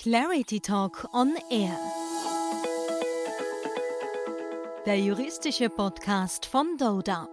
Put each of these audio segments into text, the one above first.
Clarity Talk on Air. Der juristische Podcast von Doda.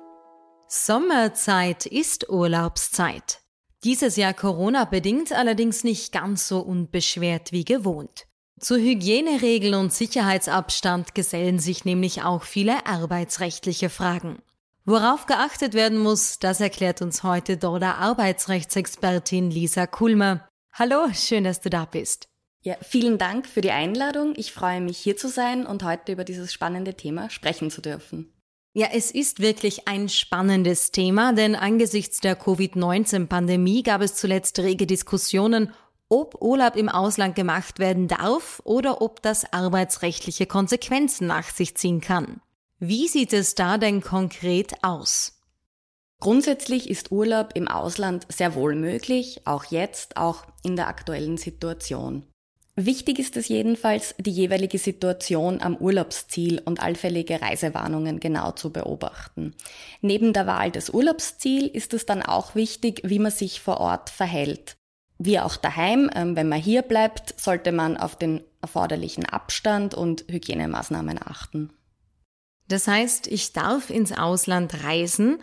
Sommerzeit ist Urlaubszeit. Dieses Jahr Corona bedingt allerdings nicht ganz so unbeschwert wie gewohnt. Zu Hygieneregeln und Sicherheitsabstand gesellen sich nämlich auch viele arbeitsrechtliche Fragen. Worauf geachtet werden muss, das erklärt uns heute Doda Arbeitsrechtsexpertin Lisa Kulmer. Hallo, schön, dass du da bist. Ja, vielen Dank für die Einladung. Ich freue mich, hier zu sein und heute über dieses spannende Thema sprechen zu dürfen. Ja, es ist wirklich ein spannendes Thema, denn angesichts der Covid-19-Pandemie gab es zuletzt rege Diskussionen, ob Urlaub im Ausland gemacht werden darf oder ob das arbeitsrechtliche Konsequenzen nach sich ziehen kann. Wie sieht es da denn konkret aus? Grundsätzlich ist Urlaub im Ausland sehr wohl möglich, auch jetzt, auch in der aktuellen Situation. Wichtig ist es jedenfalls, die jeweilige Situation am Urlaubsziel und allfällige Reisewarnungen genau zu beobachten. Neben der Wahl des Urlaubsziels ist es dann auch wichtig, wie man sich vor Ort verhält. Wie auch daheim, ähm, wenn man hier bleibt, sollte man auf den erforderlichen Abstand und Hygienemaßnahmen achten. Das heißt, ich darf ins Ausland reisen,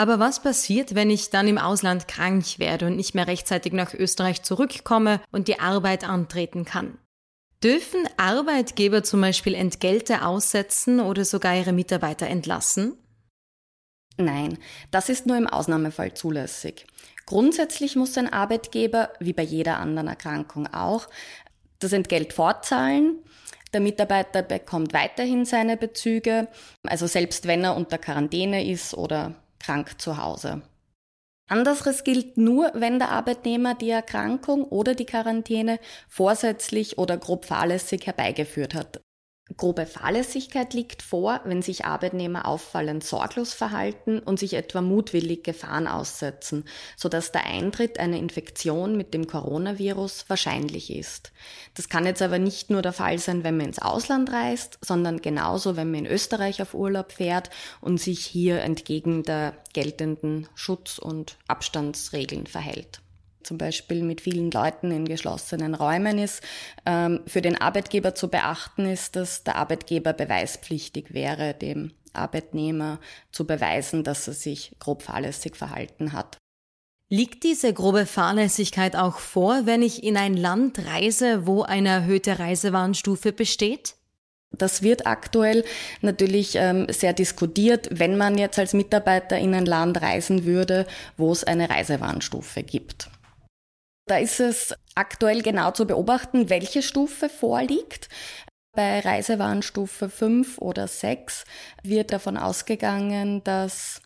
aber was passiert, wenn ich dann im Ausland krank werde und nicht mehr rechtzeitig nach Österreich zurückkomme und die Arbeit antreten kann? Dürfen Arbeitgeber zum Beispiel Entgelte aussetzen oder sogar ihre Mitarbeiter entlassen? Nein, das ist nur im Ausnahmefall zulässig. Grundsätzlich muss ein Arbeitgeber, wie bei jeder anderen Erkrankung auch, das Entgelt fortzahlen. Der Mitarbeiter bekommt weiterhin seine Bezüge, also selbst wenn er unter Quarantäne ist oder krank zu Hause. Anderes gilt nur, wenn der Arbeitnehmer die Erkrankung oder die Quarantäne vorsätzlich oder grob fahrlässig herbeigeführt hat. Grobe Fahrlässigkeit liegt vor, wenn sich Arbeitnehmer auffallend sorglos verhalten und sich etwa mutwillig Gefahren aussetzen, sodass der Eintritt einer Infektion mit dem Coronavirus wahrscheinlich ist. Das kann jetzt aber nicht nur der Fall sein, wenn man ins Ausland reist, sondern genauso, wenn man in Österreich auf Urlaub fährt und sich hier entgegen der geltenden Schutz- und Abstandsregeln verhält zum Beispiel mit vielen Leuten in geschlossenen Räumen ist. Ähm, für den Arbeitgeber zu beachten ist, dass der Arbeitgeber beweispflichtig wäre, dem Arbeitnehmer zu beweisen, dass er sich grob fahrlässig verhalten hat. Liegt diese grobe Fahrlässigkeit auch vor, wenn ich in ein Land reise, wo eine erhöhte Reisewarnstufe besteht? Das wird aktuell natürlich ähm, sehr diskutiert, wenn man jetzt als Mitarbeiter in ein Land reisen würde, wo es eine Reisewarnstufe gibt. Da ist es aktuell genau zu beobachten, welche Stufe vorliegt. Bei Reisewarnstufe 5 oder 6 wird davon ausgegangen, dass,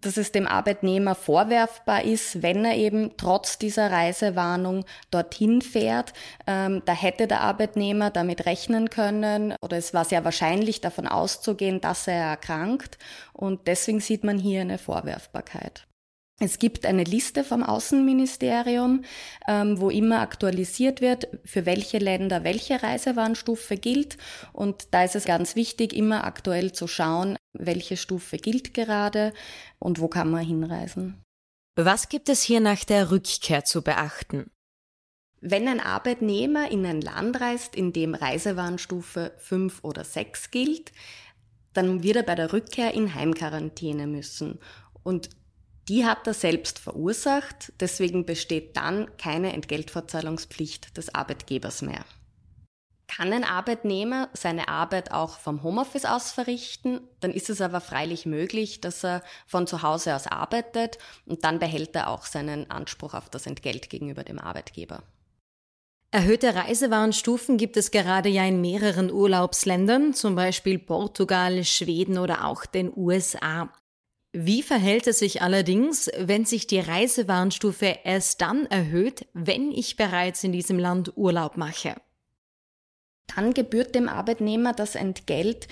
dass es dem Arbeitnehmer vorwerfbar ist, wenn er eben trotz dieser Reisewarnung dorthin fährt. Ähm, da hätte der Arbeitnehmer damit rechnen können oder es war sehr wahrscheinlich davon auszugehen, dass er erkrankt. Und deswegen sieht man hier eine Vorwerfbarkeit. Es gibt eine Liste vom Außenministerium, ähm, wo immer aktualisiert wird, für welche Länder welche Reisewarnstufe gilt. Und da ist es ganz wichtig, immer aktuell zu schauen, welche Stufe gilt gerade und wo kann man hinreisen. Was gibt es hier nach der Rückkehr zu beachten? Wenn ein Arbeitnehmer in ein Land reist, in dem Reisewarnstufe 5 oder 6 gilt, dann wird er bei der Rückkehr in Heimquarantäne müssen. Und die hat er selbst verursacht, deswegen besteht dann keine Entgeltfortzahlungspflicht des Arbeitgebers mehr. Kann ein Arbeitnehmer seine Arbeit auch vom Homeoffice aus verrichten, dann ist es aber freilich möglich, dass er von zu Hause aus arbeitet und dann behält er auch seinen Anspruch auf das Entgelt gegenüber dem Arbeitgeber. Erhöhte Reisewarnstufen gibt es gerade ja in mehreren Urlaubsländern, zum Beispiel Portugal, Schweden oder auch den USA. Wie verhält es sich allerdings, wenn sich die Reisewarnstufe erst dann erhöht, wenn ich bereits in diesem Land Urlaub mache? Dann gebührt dem Arbeitnehmer das Entgelt,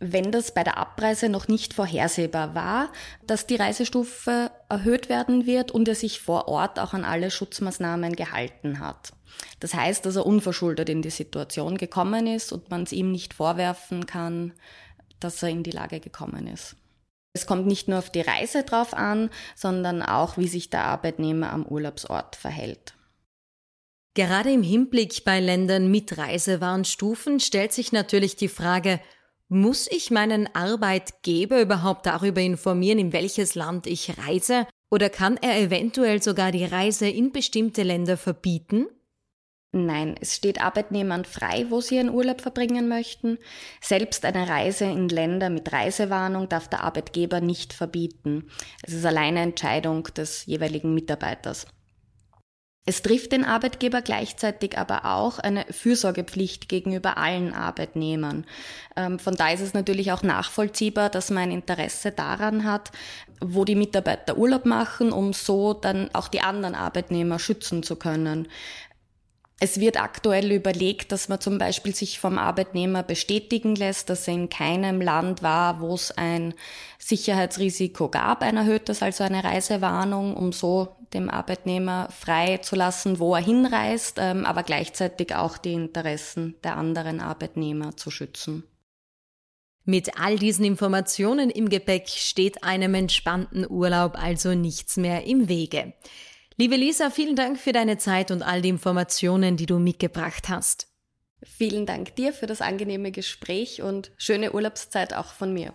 wenn das bei der Abreise noch nicht vorhersehbar war, dass die Reisestufe erhöht werden wird und er sich vor Ort auch an alle Schutzmaßnahmen gehalten hat. Das heißt, dass er unverschuldet in die Situation gekommen ist und man es ihm nicht vorwerfen kann, dass er in die Lage gekommen ist. Es kommt nicht nur auf die Reise drauf an, sondern auch, wie sich der Arbeitnehmer am Urlaubsort verhält. Gerade im Hinblick bei Ländern mit Reisewarnstufen stellt sich natürlich die Frage, muss ich meinen Arbeitgeber überhaupt darüber informieren, in welches Land ich reise? Oder kann er eventuell sogar die Reise in bestimmte Länder verbieten? Nein, es steht Arbeitnehmern frei, wo sie ihren Urlaub verbringen möchten. Selbst eine Reise in Länder mit Reisewarnung darf der Arbeitgeber nicht verbieten. Es ist alleine Entscheidung des jeweiligen Mitarbeiters. Es trifft den Arbeitgeber gleichzeitig aber auch eine Fürsorgepflicht gegenüber allen Arbeitnehmern. Ähm, von da ist es natürlich auch nachvollziehbar, dass man ein Interesse daran hat, wo die Mitarbeiter Urlaub machen, um so dann auch die anderen Arbeitnehmer schützen zu können. Es wird aktuell überlegt, dass man zum Beispiel sich vom Arbeitnehmer bestätigen lässt, dass er in keinem Land war, wo es ein Sicherheitsrisiko gab, ein erhöhtes, also eine Reisewarnung, um so dem Arbeitnehmer frei zu lassen, wo er hinreist, ähm, aber gleichzeitig auch die Interessen der anderen Arbeitnehmer zu schützen. Mit all diesen Informationen im Gepäck steht einem entspannten Urlaub also nichts mehr im Wege. Liebe Lisa, vielen Dank für deine Zeit und all die Informationen, die du mitgebracht hast. Vielen Dank dir für das angenehme Gespräch und schöne Urlaubszeit auch von mir.